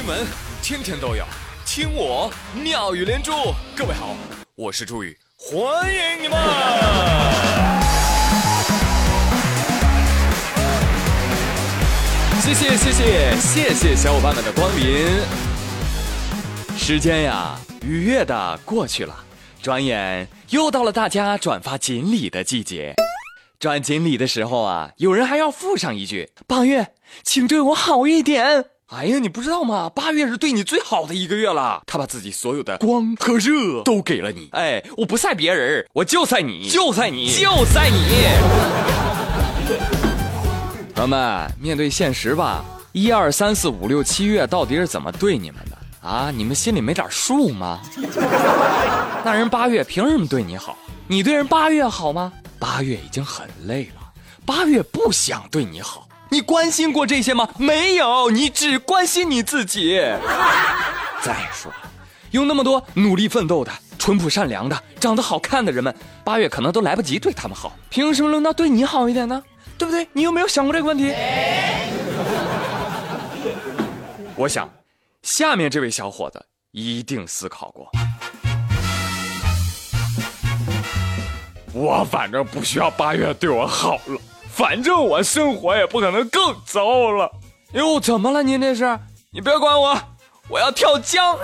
新闻天天都有，听我妙语连珠。各位好，我是朱宇，欢迎你们！谢谢谢谢谢谢小伙伴们的光临。时间呀，愉悦的过去了，转眼又到了大家转发锦鲤的季节。转锦鲤的时候啊，有人还要附上一句：“八月，请对我好一点。”哎呀，你不知道吗？八月是对你最好的一个月了，他把自己所有的光和热都给了你。哎，我不晒别人，我就晒你，就晒你，就晒你。朋友们，面对现实吧，一二三四五六七月到底是怎么对你们的啊？你们心里没点数吗？那人八月凭什么对你好？你对人八月好吗？八月已经很累了，八月不想对你好。你关心过这些吗？没有，你只关心你自己。再说，有那么多努力奋斗的、淳朴善良的、长得好看的人们，八月可能都来不及对他们好，凭什么轮到对你好一点呢？对不对？你有没有想过这个问题？我想，下面这位小伙子一定思考过。我反正不需要八月对我好了。反正我生活也不可能更糟了。哟，怎么了？您这是？你别管我，我要跳江。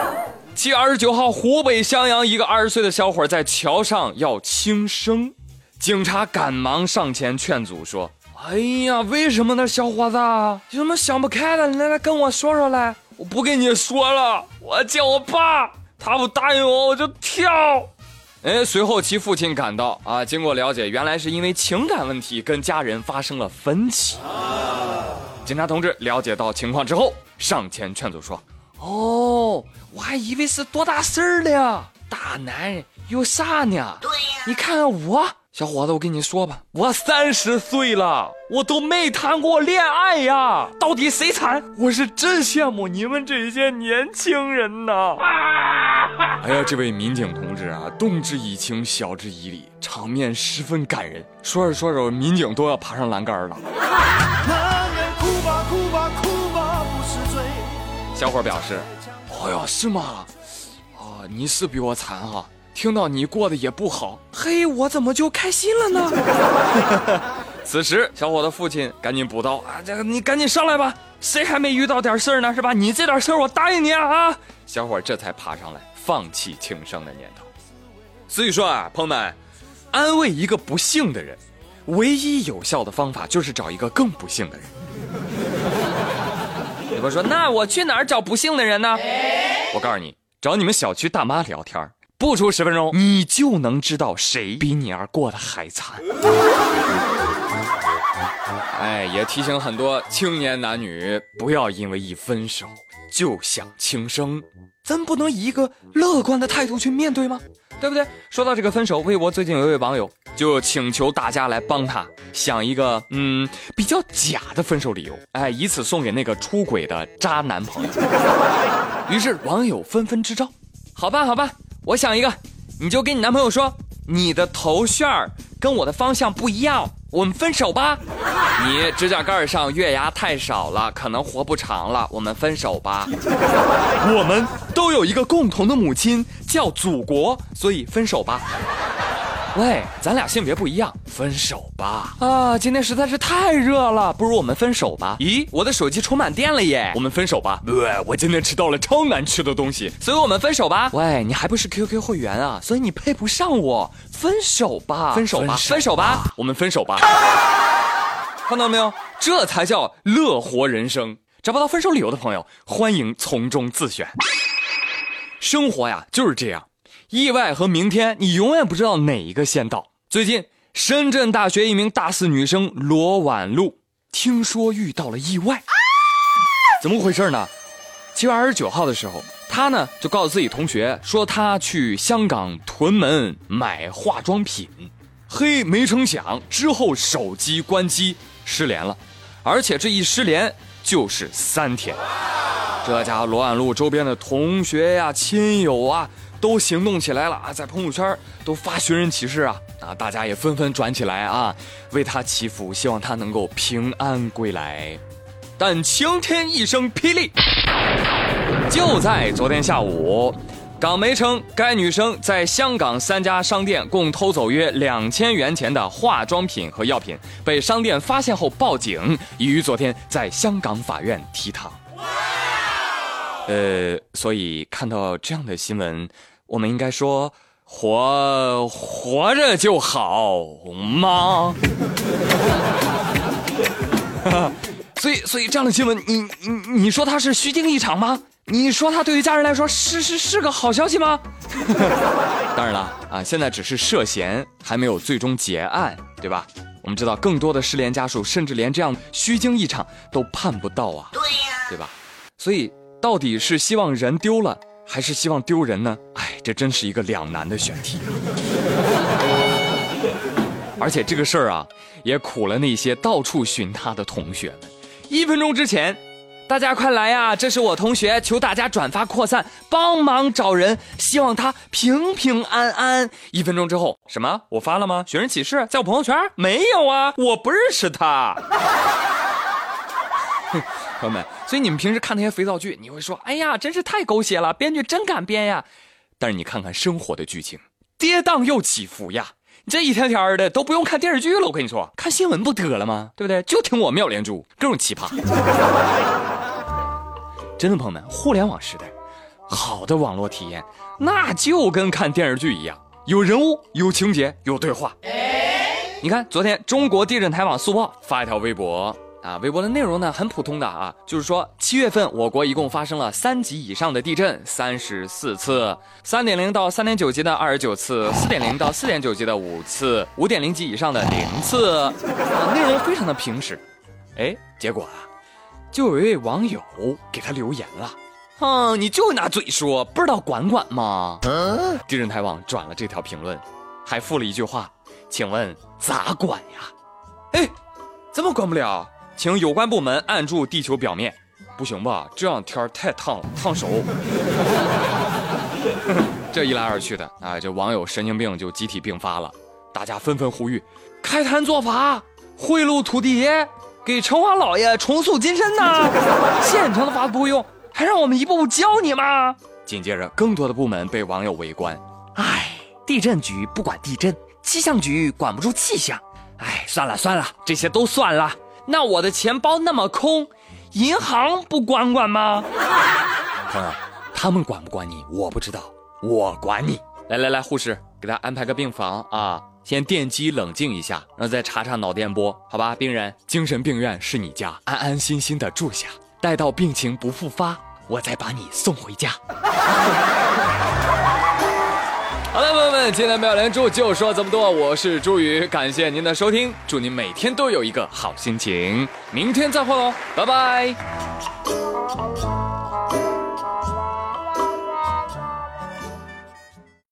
七月二十九号，湖北襄阳一个二十岁的小伙在桥上要轻生，警察赶忙上前劝阻说：“哎呀，为什么呢，小伙子？有什么想不开的？来来，跟我说说来。我不跟你说了，我叫我爸，他不答应我，我就跳。”哎，随后其父亲赶到啊，经过了解，原来是因为情感问题跟家人发生了分歧。警察同志了解到情况之后，上前劝阻说：“哦，我还以为是多大事儿了，大男人有啥呢？对呀，你看看我，小伙子，我跟你说吧，我三十岁了，我都没谈过恋爱呀，到底谁惨？我是真羡慕你们这些年轻人呐。”哎呀，这位民警同志啊，动之以情，晓之以理，场面十分感人。说着说着，民警都要爬上栏杆了。男人哭吧哭吧哭吧，不是罪小伙表示：“哎呦，是吗？哦，你是比我惨哈。听到你过得也不好，嘿，我怎么就开心了呢？” 此时，小伙的父亲赶紧补刀啊，这个你赶紧上来吧，谁还没遇到点事儿呢？是吧？你这点事儿，我答应你啊！啊，小伙这才爬上来。放弃轻生的念头，所以说啊，朋友们，安慰一个不幸的人，唯一有效的方法就是找一个更不幸的人。你朋说，那我去哪儿找不幸的人呢？我告诉你，找你们小区大妈聊天，不出十分钟，你就能知道谁比你儿过得还惨。哎，也提醒很多青年男女，不要因为一分手就想轻生。咱不能以一个乐观的态度去面对吗？对不对？说到这个分手，微博最近有一位网友就请求大家来帮他想一个嗯比较假的分手理由，哎，以此送给那个出轨的渣男朋友。于是网友纷纷支招，好吧，好吧，我想一个，你就跟你男朋友说，你的头旋儿跟我的方向不一样。我们分手吧，你指甲盖上月牙太少了，可能活不长了。我们分手吧。我们都有一个共同的母亲，叫祖国，所以分手吧。喂，咱俩性别不一样，分手吧。啊，今天实在是太热了，不如我们分手吧。咦，我的手机充满电了耶。我们分手吧。喂，我今天吃到了超难吃的东西，所以我们分手吧。喂，你还不是 QQ 会员啊，所以你配不上我。分手吧，分手吧，分手吧，我们分手吧。看到没有？这才叫乐活人生。找不到分手理由的朋友，欢迎从中自选。生活呀，就是这样。意外和明天，你永远不知道哪一个先到。最近，深圳大学一名大四女生罗婉露听说遇到了意外，怎么回事呢？七月二十九号的时候，她呢就告诉自己同学说她去香港屯门买化妆品，嘿，没成想之后手机关机失联了，而且这一失联就是三天。这家伙罗婉露周边的同学呀、亲友啊。都行动起来了啊，在朋友圈都发寻人启事啊啊！大家也纷纷转起来啊，为他祈福，希望他能够平安归来。但晴天一声霹雳，就在昨天下午。港媒称，该女生在香港三家商店共偷走约两千元钱的化妆品和药品，被商店发现后报警，已于昨天在香港法院提堂。呃，所以看到这样的新闻，我们应该说活活着就好吗？所以，所以这样的新闻，你你你说它是虚惊一场吗？你说他对于家人来说是是是个好消息吗？当然了啊，现在只是涉嫌，还没有最终结案，对吧？我们知道更多的失联家属甚至连这样虚惊一场都盼不到啊，对呀，对吧？所以到底是希望人丢了，还是希望丢人呢？哎，这真是一个两难的选题。而且这个事儿啊，也苦了那些到处寻他的同学们。一分钟之前。大家快来呀！这是我同学，求大家转发扩散，帮忙找人，希望他平平安安。一分钟之后，什么？我发了吗？寻人启事在我朋友圈没有啊？我不认识他。朋友们，所以你们平时看那些肥皂剧，你会说：“哎呀，真是太狗血了，编剧真敢编呀。”但是你看看生活的剧情，跌宕又起伏呀。你这一天天的都不用看电视剧了，我跟你说，看新闻不得了吗？对不对？就听我妙连珠，各种奇葩。真的，朋友们，互联网时代，好的网络体验，那就跟看电视剧一样，有人物，有情节，有对话。你看，昨天中国地震台网速报发一条微博。啊，微博的内容呢很普通的啊，就是说七月份我国一共发生了三级以上的地震三十四次，三点零到三点九级的二十九次，四点零到四点九级的五次，五点零级以上的零次，啊，内容非常的平实。哎，结果啊，就有一位网友给他留言了，哼，你就拿嘴说，不知道管管吗？嗯地震台网转了这条评论，还附了一句话，请问咋管呀？哎，怎么管不了？请有关部门按住地球表面，不行吧？这样天太烫了，烫手。这一来二去的，啊，这网友神经病就集体病发了，大家纷纷呼吁开坛做法，贿赂土地爷，给城隍老爷重塑金身呐！现成的法不会用，还让我们一步步教你吗？紧接着，更多的部门被网友围观。哎，地震局不管地震，气象局管不住气象。哎，算了算了，这些都算了。那我的钱包那么空，银行不管管吗？朋友，他们管不管你，我不知道，我管你。来来来，护士，给他安排个病房啊，先电击冷静一下，然后再查查脑电波，好吧？病人，精神病院是你家，安安心心的住下，待到病情不复发，我再把你送回家。好了，朋友今天没有连珠就说这么多。我是朱宇，感谢您的收听，祝您每天都有一个好心情。明天再会喽，拜拜。